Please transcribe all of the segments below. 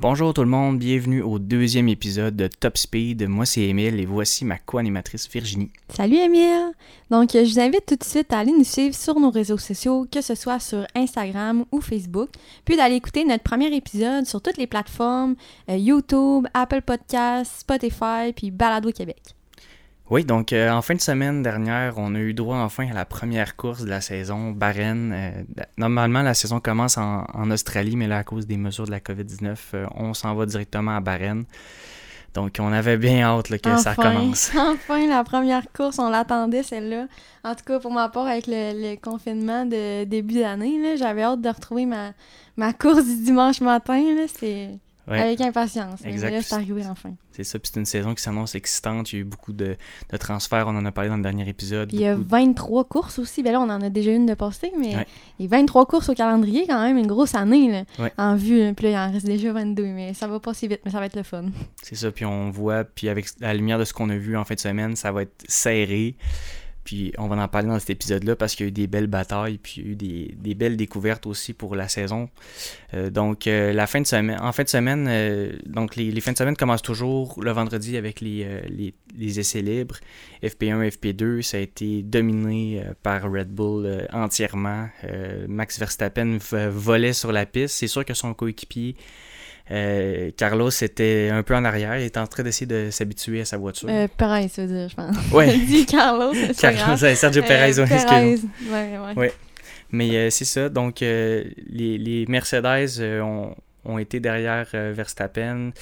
Bonjour tout le monde, bienvenue au deuxième épisode de Top Speed. Moi c'est Émile et voici ma co-animatrice Virginie. Salut Émile! Donc je vous invite tout de suite à aller nous suivre sur nos réseaux sociaux, que ce soit sur Instagram ou Facebook, puis d'aller écouter notre premier épisode sur toutes les plateformes euh, YouTube, Apple Podcasts, Spotify, puis Balado Québec. Oui, donc euh, en fin de semaine dernière, on a eu droit enfin à la première course de la saison, Bahreïn. Euh, normalement, la saison commence en, Australie, mais là, à cause des mesures de la COVID-19, euh, on s'en va directement à Bahreïn. Donc, on avait bien hâte que ça commence. Enfin, la première course, on l'attendait, celle-là. En tout cas, pour ma part, avec le, confinement de début d'année, j'avais hâte de retrouver ma, ma course du dimanche matin. Avec impatience. Exact. c'est arrivé enfin. C'est ça, puis c'est une saison qui s'annonce excitante. Il y a eu beaucoup de, transferts, on en a parlé dans le dernier épisode. il y a 23 courses aussi. Ben là, on en a déjà une de postée, mais il y a 23 courses au calendrier, quand même, une grosse année là, en vue. Puis là, il en reste déjà 22, mais ça va pas si vite, mais ça va être le fun. C'est ça, puis on voit, puis avec la lumière de ce qu'on a vu en fin de semaine, ça va être serré. Puis on va en parler dans cet épisode-là parce qu'il y a eu des belles batailles, puis il y a eu des, belles découvertes aussi pour la saison. Euh, donc euh, la fin de semaine, en fin de semaine, euh, donc les, fins de semaine commencent toujours le vendredi avec les, les, essais libres. FP1, FP2, ça a été dominé par Red Bull entièrement. Max Verstappen volait sur la piste. C'est sûr que son coéquipier euh, Carlos était un peu en arrière. Il était en train d'essayer de s'habituer à sa voiture. Euh, Perez, ça veut dire, je pense. Ouais. dit Carlos, c'est Carlos, Sergio Perez, euh, Perez. Ouais, ouais. ouais. Mais euh, c'est ça. Donc, les, les, Mercedes ont, ont, été derrière Verstappen.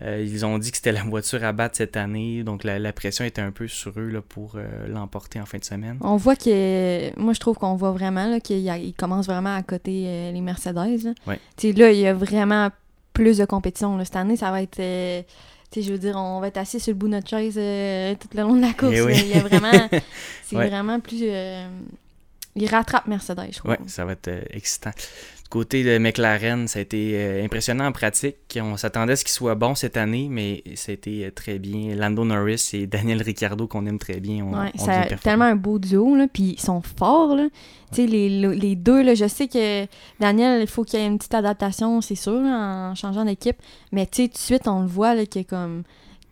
ils ont dit que c'était la voiture à battre cette année, donc la, pression était un peu sur eux là, pour l'emporter en fin de semaine. On voit que, moi je trouve qu'on voit vraiment qu'ils commencent vraiment à côté les Mercedes. Là. Ouais. là, il y a vraiment plus de compétition. Cette année, ça va être. Euh, tu sais, je veux dire, on va être assis sur le bout de notre chaise euh, tout le long de la course. Eh il y a vraiment. C'est vraiment plus. Euh, il rattrape Mercedes, je crois. Oui, ça va être excitant côté de McLaren, ça a été euh, impressionnant en pratique. On s'attendait à ce qu'il soit bon cette année, mais ça a été euh, très bien. Lando Norris et Daniel Ricciardo, qu'on aime très bien, ouais, c'est tellement un beau duo, là, puis ils sont forts. Là. Les, les deux, là, je sais que Daniel, il faut qu'il y ait une petite adaptation, c'est sûr, en changeant d'équipe. Mais tout de suite, on le voit là, que comme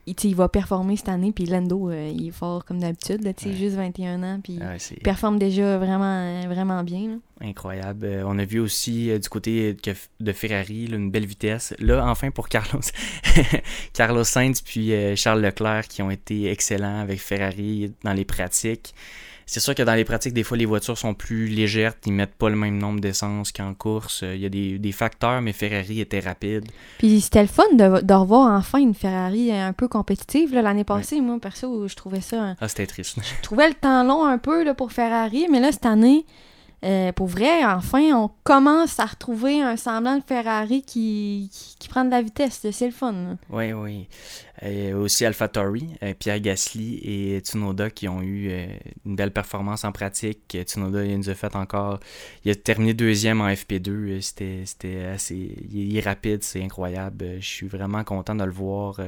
il, va performer cette année, puis Lando, euh, il est fort comme d'habitude, ouais. juste 21 ans, puis il performe déjà vraiment, vraiment bien. Incroyable. Euh, on a vu aussi euh, du côté de Ferrari une belle vitesse. Là, enfin pour Carlos, Carlos Sainz puis Charles Leclerc qui ont été excellents avec Ferrari dans les pratiques. C'est sûr que dans les pratiques, des fois, les voitures sont plus légères, ils mettent pas le même nombre d'essence qu'en course. Il y a des, facteurs, mais Ferrari était rapide. Puis c'était le fun de, revoir enfin une Ferrari un peu compétitive. L'année passée, moi, perso, je trouvais ça... Ah, c'était triste. je trouvais le temps long un peu là, pour Ferrari, mais là, cette année... Euh, pour vrai, enfin, on commence à retrouver un semblant de Ferrari qui, qui, prend de la vitesse. C'est le fun. Oui, oui. Euh, aussi AlphaTauri, euh, Pierre Gasly et Tsunoda qui ont eu une belle performance en pratique. Tsunoda, il nous a fait encore. Il a terminé deuxième en FP2. C'était assez. Il est rapide, c'est incroyable. Je suis vraiment content de le voir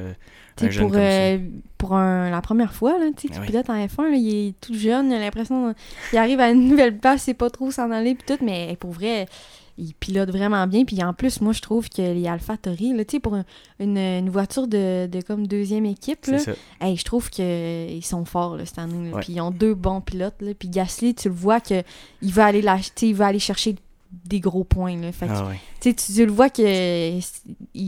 pour, euh, pour la première fois, là, tu ah pilotes en F1, il est tout jeune, il a l'impression qu'il arrive à une nouvelle place, c'est pas trop s'en aller, puis tout, mais pour vrai, il pilote vraiment bien. Puis en plus, moi, je trouve que les AlphaTauri, là, pour une, une, voiture de, de, comme deuxième équipe, là, je trouve qu'ils sont forts cette année. Puis ils ont deux bons pilotes. Là. Puis Gasly, tu le vois qu'il va aller il va aller chercher des gros points. Là. Fait ah tu, tu, le vois qu'il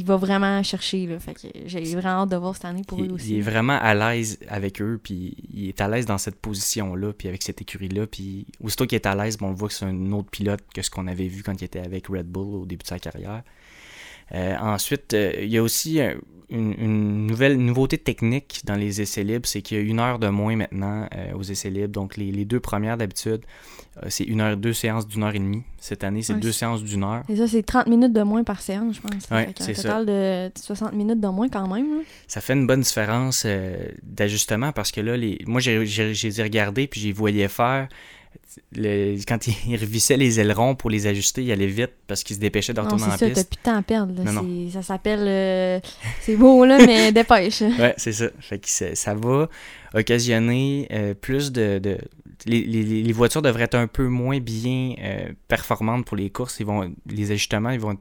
va vraiment chercher. Là. Fait que j'ai vraiment hâte de voir cette année pour lui aussi. Il est vraiment à l'aise avec eux, puis il est à l'aise dans cette position-là, puis avec cette écurie-là. Puis aussitôt qu'il est à l'aise, bon, on voit que c'est un autre pilote que ce qu'on avait vu quand il était avec Red Bull au début de sa carrière. Euh, ensuite, euh, il y a aussi euh, une, nouvelle nouveauté technique dans les essais libres, c'est qu'il y a une heure de moins maintenant aux essais libres. Donc les, deux premières d'habitude, c'est une heure, deux séances d'une heure et demie. Cette année, c'est deux séances d'une heure. Et ça, c'est 30 minutes de moins par séance, je pense. C'est un total de 60 minutes de moins quand même. Ça fait une bonne différence d'ajustement parce que là, les... moi, j'ai regardé puis j'ai voyais faire quand il revissait les ailerons pour les ajuster, il allait vite parce qu'il se dépêchait de retourner en piste. C'est ça, t'as plus de temps à perdre. Ça s'appelle... Euh, c'est beau, là, mais dépêche. ouais, c'est ça. Fait que ça, va occasionner euh, plus de... de... Les, les, les, voitures devraient être un peu moins bien euh, performantes pour les courses. Ils vont, les ajustements, ils vont être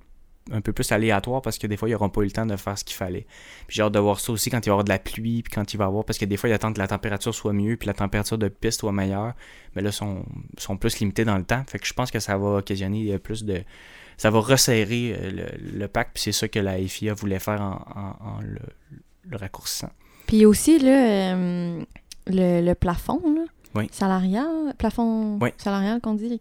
un peu plus aléatoire parce que des fois, ils n'auront pas eu le temps de faire ce qu'il fallait. Puis j'ai hâte de voir ça aussi quand il va y avoir de la pluie, puis quand il va y avoir, parce que des fois, ils attendent que la température soit mieux, puis la température de piste soit meilleure. Mais là, ils sont, sont plus limités dans le temps. Fait que je pense que ça va occasionner plus de. Ça va resserrer euh, le, pack, puis c'est ça que la FIA voulait faire en, le, raccourcissant. Puis aussi, là, euh, le, plafond, là, salarial, plafond salarial qu'on dit,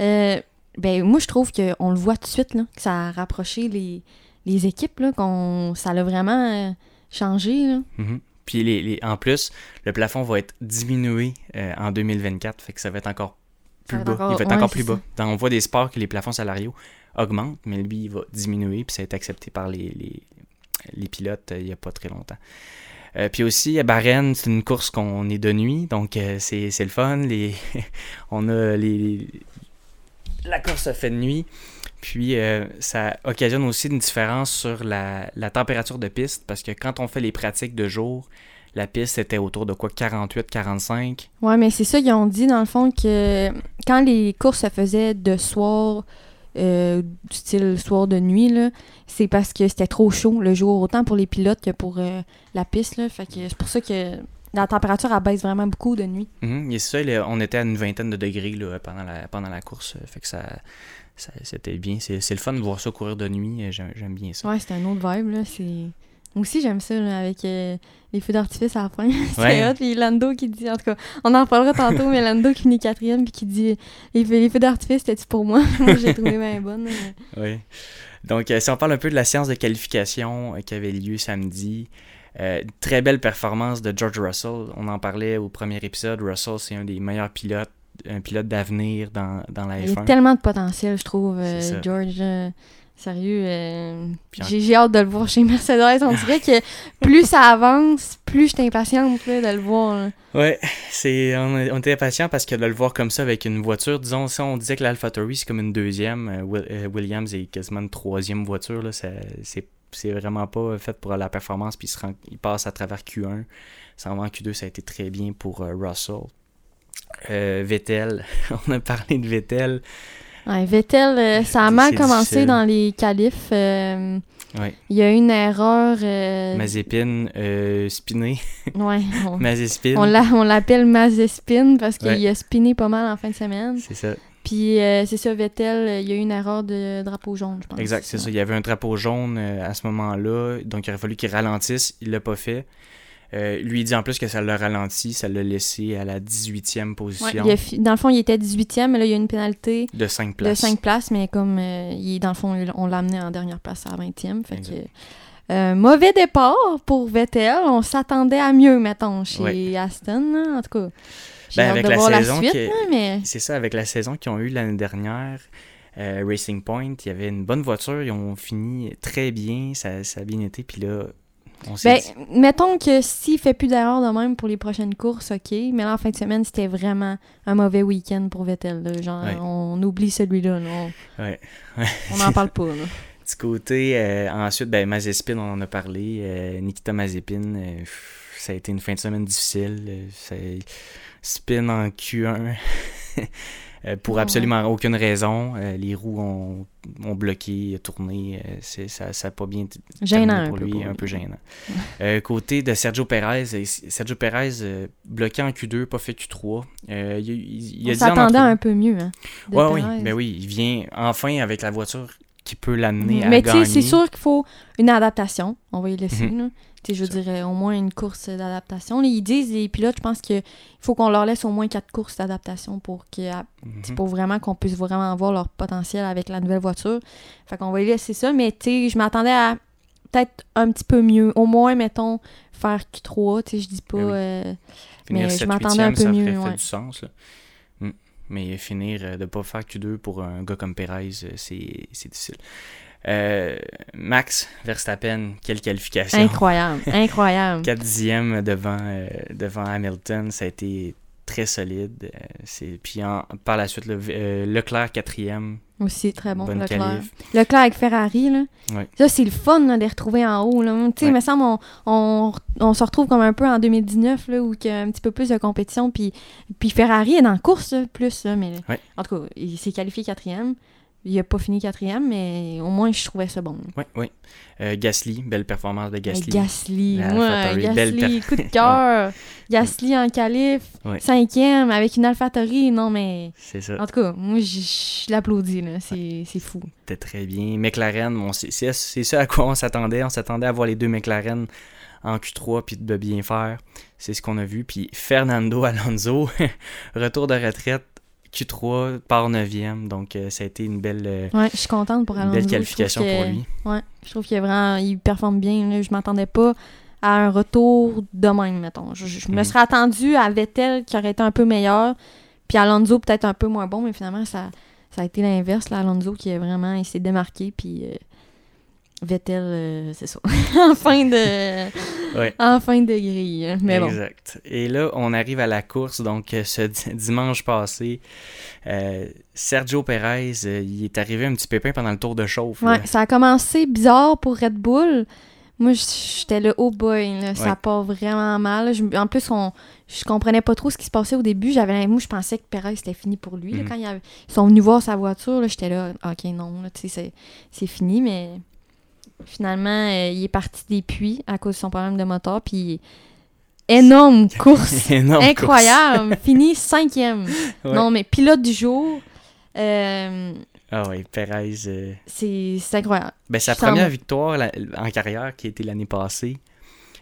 euh, ben, moi, je trouve qu'on le voit tout de suite, là, que ça a rapproché les, les équipes, là, qu'on, ça l'a vraiment euh, changé. Là. Mm-hmm. Puis les, en plus, le plafond va être diminué euh, en 2024, fait que ça va être encore plus bas. il va être encore plus bas. on voit des sports que les plafonds salariaux augmentent, mais lui, il va diminuer, puis ça va être accepté par les, les, les pilotes il n'y a pas très longtemps. puis aussi, à Bahreïn, c'est une course qu'on est de nuit, donc c'est, le fun. Les... on a les, la course se fait de nuit. Puis euh, ça occasionne aussi une différence sur la, température de piste parce que quand on fait les pratiques de jour, la piste était autour de quoi 48, 45. Ouais, mais c'est ça, ils ont dit dans le fond que quand les courses se faisaient de soir, euh, du style soir de nuit, c'est parce que c'était trop chaud le jour, autant pour les pilotes que pour euh, la piste. Là. Fait que c'est pour ça que la température abaisse vraiment beaucoup de nuit. Mm ça, on était à une vingtaine de degrés là, pendant, la, pendant la course. Fait que ça, c'était bien. C'est, le fun de voir ça courir de nuit. J'aime, bien ça. Ouais, c'était un autre vibe. Là. Moi aussi, j'aime ça avec euh, les feux d'artifice à la fin. c'est hot. Puis Lando qui dit, en tout cas, on en reparlera tantôt, mais Lando qui finit quatrième puis qui dit les feux, les feux d'artifice, c'était-tu pour moi? Moi, j'ai trouvé bien bonne. Oui. Donc, euh, si on parle un peu de la séance de qualification euh, qui avait lieu samedi, euh, très belle performance de George Russell. On en parlait au premier épisode. Russell, c'est un des meilleurs pilotes, un pilote d'avenir dans, dans la F1. Il a tellement de potentiel, je trouve, euh, George. Euh, sérieux, j'ai hâte de le voir chez Mercedes. On dirait que plus ça avance, plus je suis impatiente de le voir. Ouais, c'est on, était impatient parce que de le voir comme ça avec une voiture, disons, si on disait que l'AlphaTauri c'est comme une deuxième, Williams est quasiment une troisième voiture, là, c'est c'est vraiment pas fait pour la performance, puis il, passe à travers Q1. Sans en Q2, ça a été très bien pour euh, Russell. Euh, Vettel, on a parlé de Vettel. Ouais, Vettel, euh, ça a mal commencé dans les qualifs. Il y a eu une erreur. Mazepin spiné. Ouais. On, Mazespin. On l'appelle Mazespin parce qu'il a spiné pas mal en fin de semaine. C'est ça. Puis euh, c'est ça, Vettel, euh, il y a eu une erreur de drapeau jaune, je pense. Exact, c'est ça. Il y avait un drapeau jaune euh, à ce moment-là, donc il aurait fallu qu'il ralentisse. Il l'a pas fait. lui, il dit en plus que ça l'a ralenti, ça l'a laissé à la 18e position. dans le fond, il était 18e, mais là, il y a une pénalité de 5 places. De 5 places, mais comme il, dans le fond, on l'a amené en dernière place à la 20e. Fait que, mauvais départ pour Vettel. On s'attendait à mieux, mettons, chez Aston, en tout cas. Ben, avec la saison C'est ça, avec la saison qu'ils ont eue l'année dernière, euh, Racing Point, il y avait une bonne voiture, ils ont fini très bien, ça, ça a bien été, puis là, on ben, mettons que s'il fait plus d'erreurs de même pour les prochaines courses, ok, mais là, en fin de semaine, c'était vraiment un mauvais week-end pour Vettel, genre, on oublie celui-là, on... Ouais. on n'en parle pas, Du côté, euh, ensuite, ben, Mazepin, on en a parlé, euh, Nikita Mazepin, ça a été une fin de semaine difficile, spin en Q1 euh, pour absolument aucune raison. Euh, les roues ont, ont bloqué, tourné. Euh, ça n'a pas bien gênant pour lui, un peu gênant. côté de Sergio Perez, Sergio Perez bloqué en Q2, pas fait Q3. il, il, On s'attendait un peu mieux. Hein, ouais, oui, ben oui, il vient enfin avec la voiture qui peut l'amener à gagner. Mais tu sais, c'est sûr qu'il faut une adaptation. On va y laisser. Mhm je dirais au moins une course d'adaptation. Ils disent, les pilotes, je pense qu'il faut qu'on leur laisse au moins quatre courses d'adaptation pour, que, mhm. pour vraiment qu'on puisse vraiment voir leur potentiel avec la nouvelle voiture. Fait qu'on va y laisser ça, mais tu je m'attendais à peut-être un petit peu mieux. Au moins, mettons, faire Q3, tu sais, je dis pas... Ben euh, mais je m'attendais un peu mieux. Ça fait du sens, mm. Mais finir euh, de pas faire Q2 pour un gars comme Perez, euh, c'est difficile. Euh, Max Verstappen, quelle qualification. Incroyable, incroyable. 4 dixièmes devant, euh, devant Hamilton, ça a été très solide. Euh, Puis par la suite, le, Leclerc quatrième. Aussi, très bon, Leclerc. Leclerc avec Ferrari, là. Ça, c'est le fun de les retrouver en haut. Là. Tu sais, il me semble on, on, on, se retrouve comme un peu en 2019, là, où il y a un petit peu plus de compétition. Puis, puis Ferrari est la course, plus, là, mais en tout cas, il s'est qualifié quatrième. Il a pas fini quatrième, mais au moins, je trouvais ça bon. Oui, oui. Euh, Gasly, belle performance de Gasly. Gasly, ouais, Gasly, coup de cœur. Gasly en qualif, cinquième, avec une AlphaTauri, non mais... C'est ça. En tout cas, moi, je l'applaudis, là, c'est fou. C'était très bien. McLaren, bon, c'est ça à quoi on s'attendait. On s'attendait à voir les deux McLaren en Q3 puis de bien faire. C'est ce qu'on a vu. Puis Fernando Alonso, retour de retraite, Q3 par 9e. Donc, euh, ça a été une belle, euh, ouais, je suis contente pour Alonso. belle qualification pour lui. Ouais, je trouve qu'il vraiment, il performe bien. Je m'attendais pas à un retour de même, mettons. Je, me mhm. serais attendu à Vettel qui aurait été un peu meilleur, puis Alonso peut-être un peu moins bon, mais finalement, ça, ça a été l'inverse. Alonso qui est vraiment, il s'est démarqué, puis euh, Vettel, c'est ça. en fin de. En fin de grille. Mais exact. Et là, on arrive à la course. Donc, euh, ce dimanche passé, euh, Sergio Perez, il est arrivé un petit pépin pendant le tour de chauffe. Ouais, ça a commencé bizarre pour Red Bull. Moi, j'étais le oh boy, ça part vraiment mal. en plus, on, je comprenais pas trop ce qui se passait au début. J'avais moi, je pensais que Perez c'était fini pour lui. Mhm. quand ils sont venus voir sa voiture, j'étais là, ok, non, c'est fini, mais Finalement, euh, il est parti des puits à cause de son problème de moteur. Puis énorme course. Incroyable. Fini cinquième. Non, mais pilote du jour. Euh, ah oui, Perez. Euh, c'est incroyable. Ben, sa première victoire en carrière, qui a été l'année passée,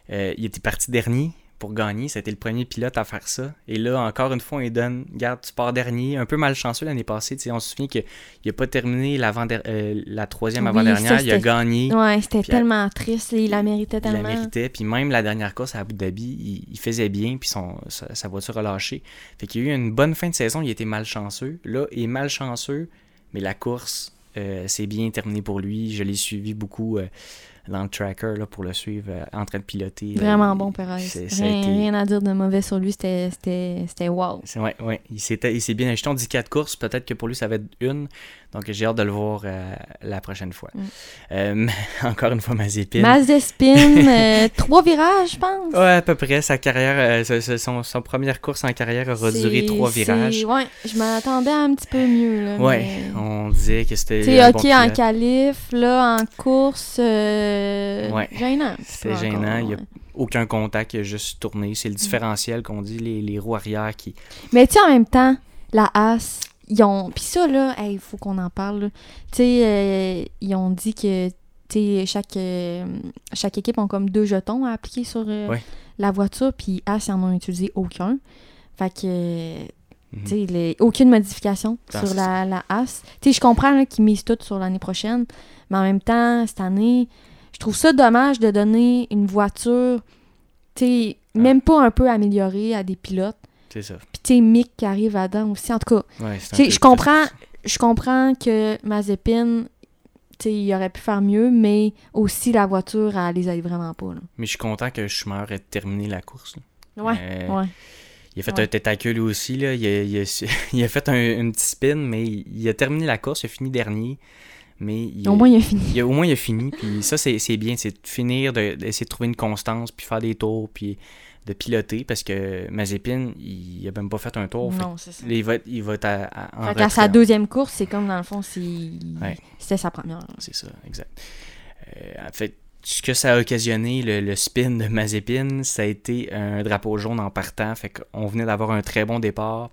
il était parti dernier pour gagner. C'était le premier pilote à faire ça. Et là, encore une fois, il donne Garde, tu pars dernier. Un peu malchanceux l'année passée. on se souvient qu'il n'a pas terminé euh, la troisième avant-dernière. Il a gagné. Ouais, c'était tellement triste. Il la méritait tellement. Il la méritait. Puis même la dernière course à Abu Dhabi, il, faisait bien. Puis son, sa, voiture a lâché. Fait qu'il a eu une bonne fin de saison. Il était malchanceux. Là, il est malchanceux. Mais la course, euh, c'est bien terminé pour lui. Je l'ai suivi beaucoup. Euh, dans le tracker là, pour le suivre euh, en train de piloter. Vraiment bon, Perez. Rien, rien, à dire de mauvais sur lui, c'était wow. Oui, ouais. il s'est bien ajouté. On dit quatre courses, peut-être que pour lui, ça va être une. Donc, j'ai hâte de le voir euh, la prochaine fois. Mm. Euh, encore une fois, Mazepin. Mazepin, euh, trois virages, je pense. Ouais, à peu près. Sa carrière, son, son, première course en carrière aura duré trois virages. Ouais, je m'attendais un petit peu mieux. Là, ouais, on disait que c'était. Tu OK en qualif, là, en course. ouais. Gênant. C'était gênant. Il n'y a aucun contact, il a juste tourné. C'est le différentiel qu'on dit, les, les roues arrière qui. Mais tu sais, en même temps, la As ils ont. Puis ça, là, il faut qu'on en parle. Tu sais, euh, ils ont dit que chaque, euh, chaque équipe ont comme deux jetons à appliquer sur euh, la voiture, puis As, ils en ont utilisé aucun. Fait que. Sais, aucune modification ah, sur la, la As. Je comprends qu'ils misent tout sur l'année prochaine, mais en même temps, cette année, je trouve ça dommage de donner une voiture, tu sais, même pas un peu améliorée à des pilotes c'est ça. Sais, Mick qui arrive là-dedans aussi. En tout cas, je comprends, je comprends que Mazepin, il aurait pu faire mieux, mais aussi la voiture, elle les aide vraiment pas. Mais je suis content que Schumer ait terminé la course. Ouais, ouais. Il a fait un tête aussi. Là. Il, a, il a, fait un, une petite spin, mais il, a terminé la course. Il a fini dernier. Mais au moins, il a fini. au moins, il a fini. Puis ça, c'est bien. C'est de finir, d'essayer de, de, trouver une constance, puis faire des tours, puis de piloter parce que Mazepin, il, a même pas fait un tour. Non, c'est ça. Il va, il va être à, en sa deuxième course, c'est comme dans le fond, c'était sa première. C'est ça, exact. Euh, en fait, ce que ça a occasionné, le, spin de Mazepin, ça a été un drapeau jaune en partant. Fait qu'on venait d'avoir un très bon départ.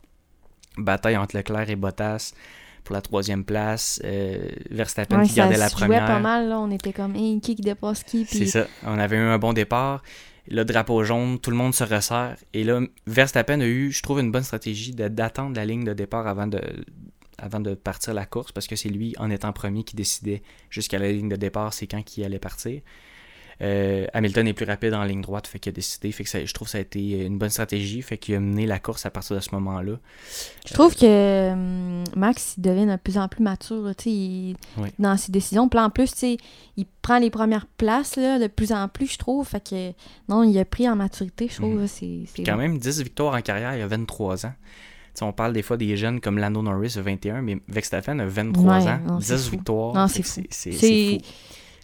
Bataille entre Leclerc et Bottas pour la troisième place. Euh, Verstappen qui gardait la première. pas mal, là. On était comme, hey, qui dépasse qui. C'est ça. On avait eu un bon départ le drapeau jaune, tout le monde se resserre. Et là, Verstappen a eu, je trouve, une bonne stratégie d'attendre la ligne de départ avant de, avant de partir la course, parce que c'est lui, en étant premier, qui décidait jusqu'à la ligne de départ, c'est quand qui allait partir. Euh, Hamilton est plus rapide en ligne droite, fait qu'il a décidé. Fait que je trouve que ça a été une bonne stratégie, fait qu'il a mené la course à partir de ce moment-là. Je trouve que hum, Max il devient de plus en plus mature dans ses décisions. Puis en plus, il prend les premières places de plus en plus, je trouve. Fait que non, il a pris en maturité, je trouve. Mhm. c'est quand même 10 victoires en carrière, il a 23 ans. on parle des fois des jeunes comme Lando Norris a 21, mais Verstappen a 23 ans, 10 victoires. C'est fou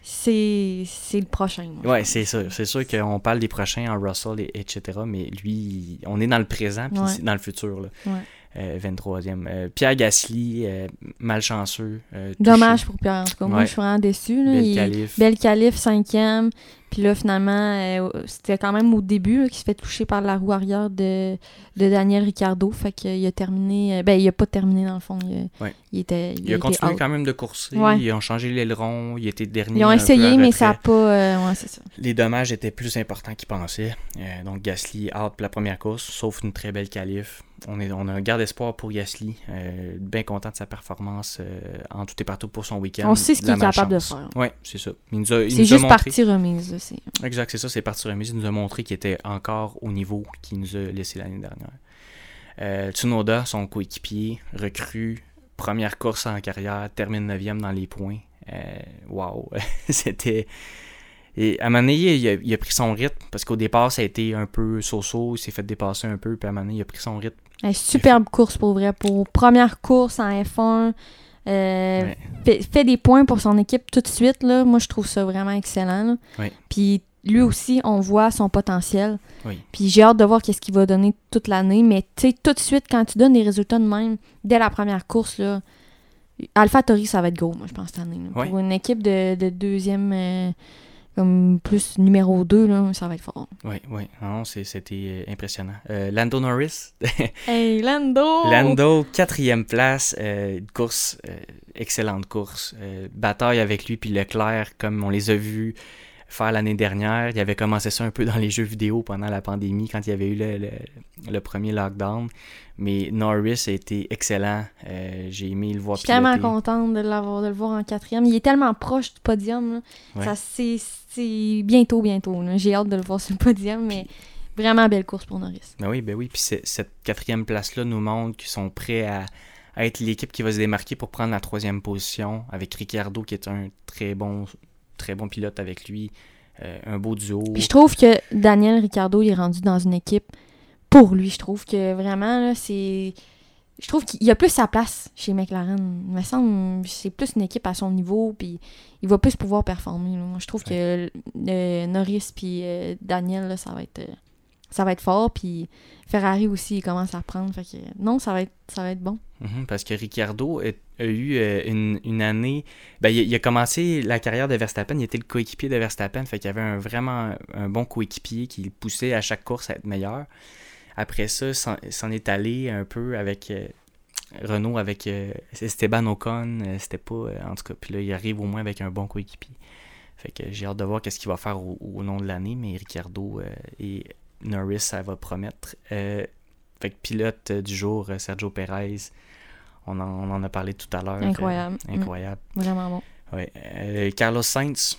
c'est le prochain. Oui, c'est sûr. C'est sûr qu'on parle des prochains en Russell, et, etc. Mais lui, on est dans le présent, puis dans le futur. Là. 23e. Euh, Pierre Gasly, euh, malchanceux. Dommage pour Pierre, en tout cas. Moi, je suis vraiment déçu. Belle Calif. Belle Calif, cinquième. Puis là, finalement, euh, c'était quand même au début qu'il se fait toucher par la roue arrière de, de Daniel Ricciardo. Fait qu'il a terminé. Euh, ben, il a pas terminé dans le fond. Il, était. Il, a continué quand même de courser. Ils ont changé l'aileron. Il était dernier. Ils ont essayé, mais ça n'a pas. Euh, ouais, c'est ça. Les dommages étaient plus importants qu'ils pensaient. donc, Gasly out pour la première course, sauf une très belle qualif on, est, on a un garde espoir pour Gasly. Euh, bien content de sa performance euh, en tout et partout pour son week-end. On sait ce qu'il est capable de faire. Oui, c'est ça. C'est juste partie remise. Aussi. Exact, c'est ça, c'est partie remise. Il nous a montré qu'il était encore au niveau qu'il nous a laissé l'année dernière. Euh, Tsunoda, son coéquipier, recrue, première course en carrière, termine 9e dans les points. Waouh, c'était et à un moment donné, il a, pris son rythme parce qu'au départ, ça a été un peu so-so, il s'est fait dépasser un peu, puis à un moment donné, il a pris son rythme. Superbe course pour vrai. Pour première course en F1, euh, fait, des points pour son équipe tout de suite. Là. Moi, je trouve ça vraiment excellent. Puis lui aussi, on voit son potentiel. Puis j'ai hâte de voir qu'est-ce qu'il va donner toute l'année. Mais tu sais, tout de suite, quand tu donnes des résultats de même, dès la première course, là, Alpha Tori, ça va être gros, moi, je pense, cette année. Pour une équipe de, deuxième. Euh, comme plus numéro 2, là, ça va être fort. Oui, oui. Non, c'était euh, impressionnant. Euh, Lando Norris. hey, Lando! Lando, quatrième place. Euh, course, excellente course. bataille avec lui puis Leclerc, comme on les a vus faire l'année dernière. Il avait commencé ça un peu dans les jeux vidéo pendant la pandémie, quand il y avait eu le, le, premier lockdown. Mais Norris a été excellent. Euh, j'ai aimé le voir Je suis tellement contente de, le voir en quatrième. Il est tellement proche du podium. Ça, c'est, bientôt, bientôt. J'ai hâte de le voir sur le podium, mais vraiment belle course pour Norris. Ben oui, ben oui. Puis cette quatrième place-là nous montre qu'ils sont prêts à, à être l'équipe qui va se démarquer pour prendre la troisième position avec Ricciardo qui est un très bon très bon pilote avec lui. Euh, un beau duo. Puis je trouve que Daniel Ricciardo il est rendu dans une équipe pour lui. Je trouve que vraiment, c'est. Je trouve qu'il a plus sa place chez McLaren. Il me semble c'est plus une équipe à son niveau, puis il va plus pouvoir performer. Je trouve que euh, Norris puis euh, Daniel, ça va être ça va être fort. Puis Ferrari aussi, il commence à reprendre. Fait que non, ça va être, ça va être bon. Mhm, parce que Ricciardo a, eu euh, une, année. Ben, il, a commencé la carrière de Verstappen. Il était le coéquipier de Verstappen. Fait qu'il avait un, vraiment un bon coéquipier qui le poussait à chaque course à être meilleur. Après ça, s'en est allé un peu avec. Euh, Renault avec euh, Esteban Ocon, c'était pas en tout cas. Puis là, il arrive au moins avec un bon coéquipier. Fait que j'ai hâte de voir qu'est-ce qu'il va faire au, long de l'année, mais Ricciardo est Norris, ça va promettre. Fait que pilote du jour, Sergio Perez, on en, a parlé tout à l'heure. Incroyable. Euh, incroyable. Mm. Vraiment bon. Ouais. Carlos Sainz,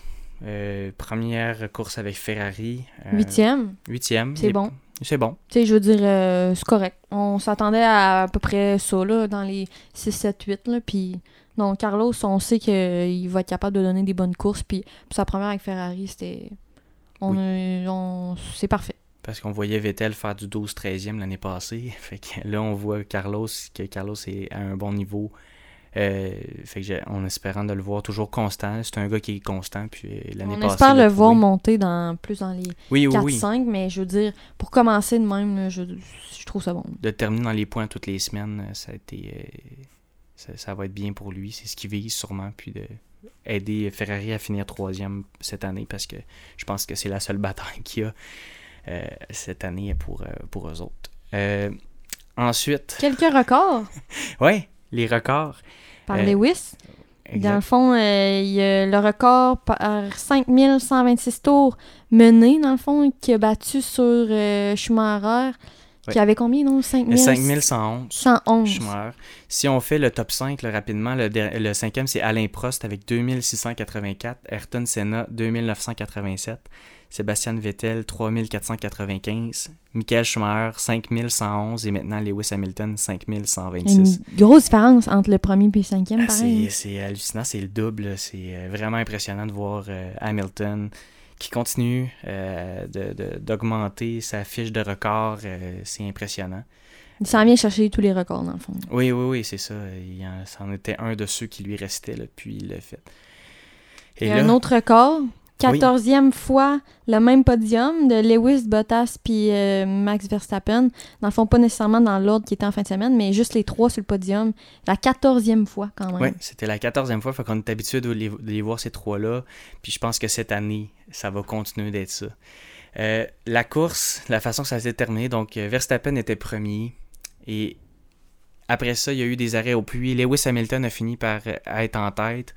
première course avec Ferrari. huitième. Huitième. C'est bon. C'est bon. Tu sais, je veux dire, c'est correct. On s'attendait à à peu près ça, là, dans les 6, 7, 8, là, puis... Non, Carlos, on sait qu'il va être capable de donner des bonnes courses, puis sa première avec Ferrari, c'était... on... C'est parfait parce qu'on voyait Vettel faire du 12-13e l'année passée. Fait que là, on voit Carlos, que Carlos est à un bon niveau. Euh, fait que en espérant de le voir toujours constant. C'est un gars qui est constant. Puis euh, l'année On espère le voir monter dans, plus dans les 4-5, mais je veux dire, pour commencer de même, je, trouve ça bon. De terminer dans les points toutes les semaines, ça a été. Euh, ça, va être bien pour lui. C'est ce qu'il vise sûrement. Puis de aider Ferrari à finir troisième cette année parce que je pense que c'est la seule bataille qu'il y a cette année pour, euh, pour eux autres. Euh, ensuite. Quelques records. oui, les records. Par Lewis. Dans le fond, il y a le record par 5126 tours mené, dans le fond, qui a battu sur Schumacher. Qui avait combien, non? 5000... 5111. 111. Schumacher. Si on fait le top 5 rapidement, le, le cinquième, c'est Alain Prost avec 2684, Ayrton Senna 2987, Sébastien Vettel 3495, Michael Schumacher 5111 et maintenant Lewis Hamilton 5126. Une grosse différence entre le premier et le cinquième, ah, C'est hallucinant, c'est le double. C'est euh, vraiment impressionnant de voir euh, Hamilton qui continue euh, d'augmenter sa fiche de record. c'est impressionnant. Il s'en vient chercher tous les records, dans le fond. Oui, oui, oui, c'est ça. Il en, était un de ceux qui lui restait, là, puis il l'a fait. Et, un autre record 14e fois le même podium de Lewis, Bottas puis euh, Max Verstappen. Dans le fond, pas nécessairement dans l'ordre qui était en fin de semaine, mais juste les trois sur le podium. La 14e fois quand même. Oui, c'était la 14e fois. Fait qu'on est habitué de les, voir ces trois-là. Puis je pense que cette année, ça va continuer d'être ça. Euh, la course, la façon que ça s'est terminé, donc euh, Verstappen était premier. Et après ça, il y a eu des arrêts au puits. Lewis Hamilton a fini par être en tête.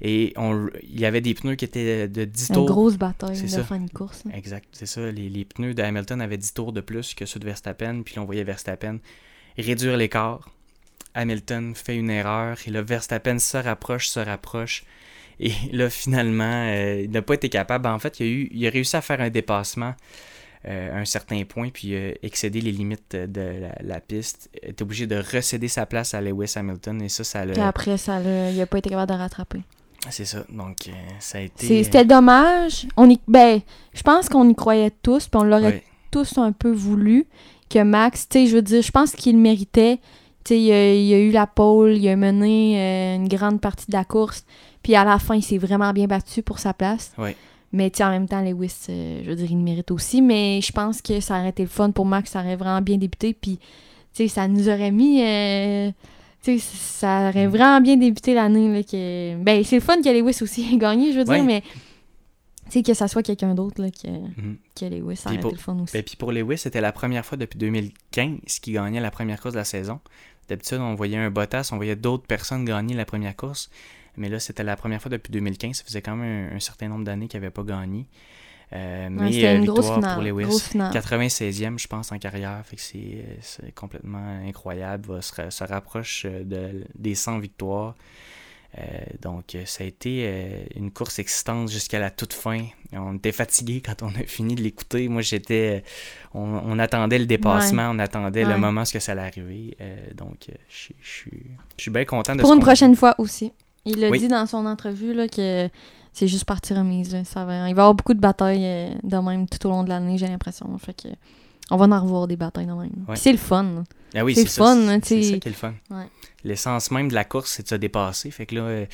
Et on, il y avait des pneus qui étaient de 10 tours. Une grosse bataille de fin de course. Exact, c'est ça. Les, pneus de Hamilton avaient 10 tours de plus que ceux de Verstappen. Puis on voyait Verstappen réduire l'écart. Hamilton fait une erreur. Et là, Verstappen se rapproche, se rapproche. Et là, finalement, euh, il n'a pas été capable. En fait, il a, eu, il a réussi à faire un dépassement euh, à un certain point, puis euh, excéder les limites de la, piste. Il est obligé de recéder sa place à Lewis Hamilton. Et ça, ça l'a. Puis après, ça il n'a pas été capable de rattraper. C'est ça. Donc, euh, ça a été. C'était dommage. On y... Ben, je pense qu'on y croyait tous, puis on l'aurait tous un peu voulu que Max, tu sais, je veux dire, je pense qu'il méritait. Tu sais, il, a eu la pole, il a mené euh, une grande partie de la course, puis à la fin, il s'est vraiment bien battu pour sa place. Mais tu en même temps, Lewis, euh, je veux dire, il mérite aussi. Mais je pense que ça aurait été le fun pour Max, ça aurait vraiment bien débuté. Puis, tu sais, ça nous aurait mis ça aurait mm. vraiment bien débuté l'année. Que... Ben, c'est le fun que Lewis aussi ait gagné, je veux dire, mais que ça soit quelqu'un d'autre que, mm-hmm. que Lewis, ça aurait été le fun aussi. Ben, puis pour Lewis, c'était la première fois depuis 2015 qu'il gagnait la première course de la saison. D'habitude, on voyait un Bottas, on voyait d'autres personnes gagner la première course. Mais là, c'était la première fois depuis 2015. Ça faisait quand même un, un certain nombre d'années qu'il n'avait pas gagné. Euh, mais une victoire pour Lewis. 96e, je pense, en carrière. Fait que c'est complètement incroyable. Il se, se, rapproche euh, de, des 100 victoires. Euh, donc, ça a été une course excitante jusqu'à la toute fin. On était fatigué quand on a fini de l'écouter. Moi, j'étais. On, attendait le dépassement, on attendait le moment où ça allait arriver. donc, je suis bien content de Pour une prochaine fois aussi. Il a dit dans son entrevue là, que c'est juste partie remise. Ça va, il va y avoir beaucoup de batailles euh, de même tout au long de l'année, j'ai l'impression. Fait que on va en revoir des batailles de même. C'est le fun. Ah oui, c'est le fun. C'est ça qui est le fun. L'essence même de la course, c'est de se dépasser. Fait que là, euh,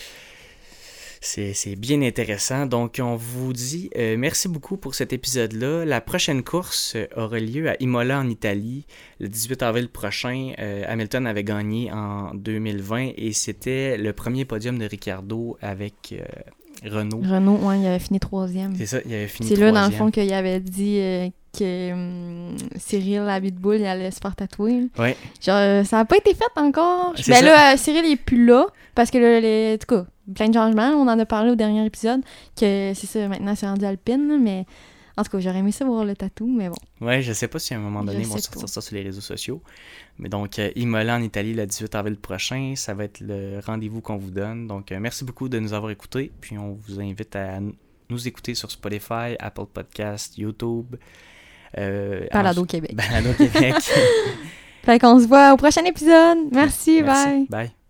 c'est bien intéressant. Donc, on vous dit euh, merci beaucoup pour cet épisode-là. La prochaine course aura lieu à Imola en Italie le 18 avril prochain. Hamilton avait gagné en 2020 et c'était le premier podium de Ricardo avec Renault. Renault, ouais, il avait fini troisième. C'est ça, il avait fini C'est là, dans le fond, qu'il avait dit euh, que hum, Cyril Abitboul, il allait se faire tatouer. Ouais. Genre, euh, ça n'a pas été fait encore. Ben là, euh, Cyril, il est plus là, parce que là, les, en tout cas, plein de changements. On en a parlé au dernier épisode, que c'est ça, maintenant, c'est rendu Alpine, mais en tout cas, j'aurais aimé ça voir le tatou, mais bon. Ouais, je sais pas si à un moment donné, ils vont sortir ça sur les réseaux sociaux. Mais donc, euh, Imola en Italie le 18 avril prochain, ça va être le rendez-vous qu'on vous donne. Donc, euh, merci beaucoup de nous avoir écoutés. Puis, on vous invite à nous écouter sur Spotify, Apple Podcast, YouTube. Euh, Balado Québec. Balado Québec. fait qu'on se voit au prochain épisode. Merci, merci. bye. Bye.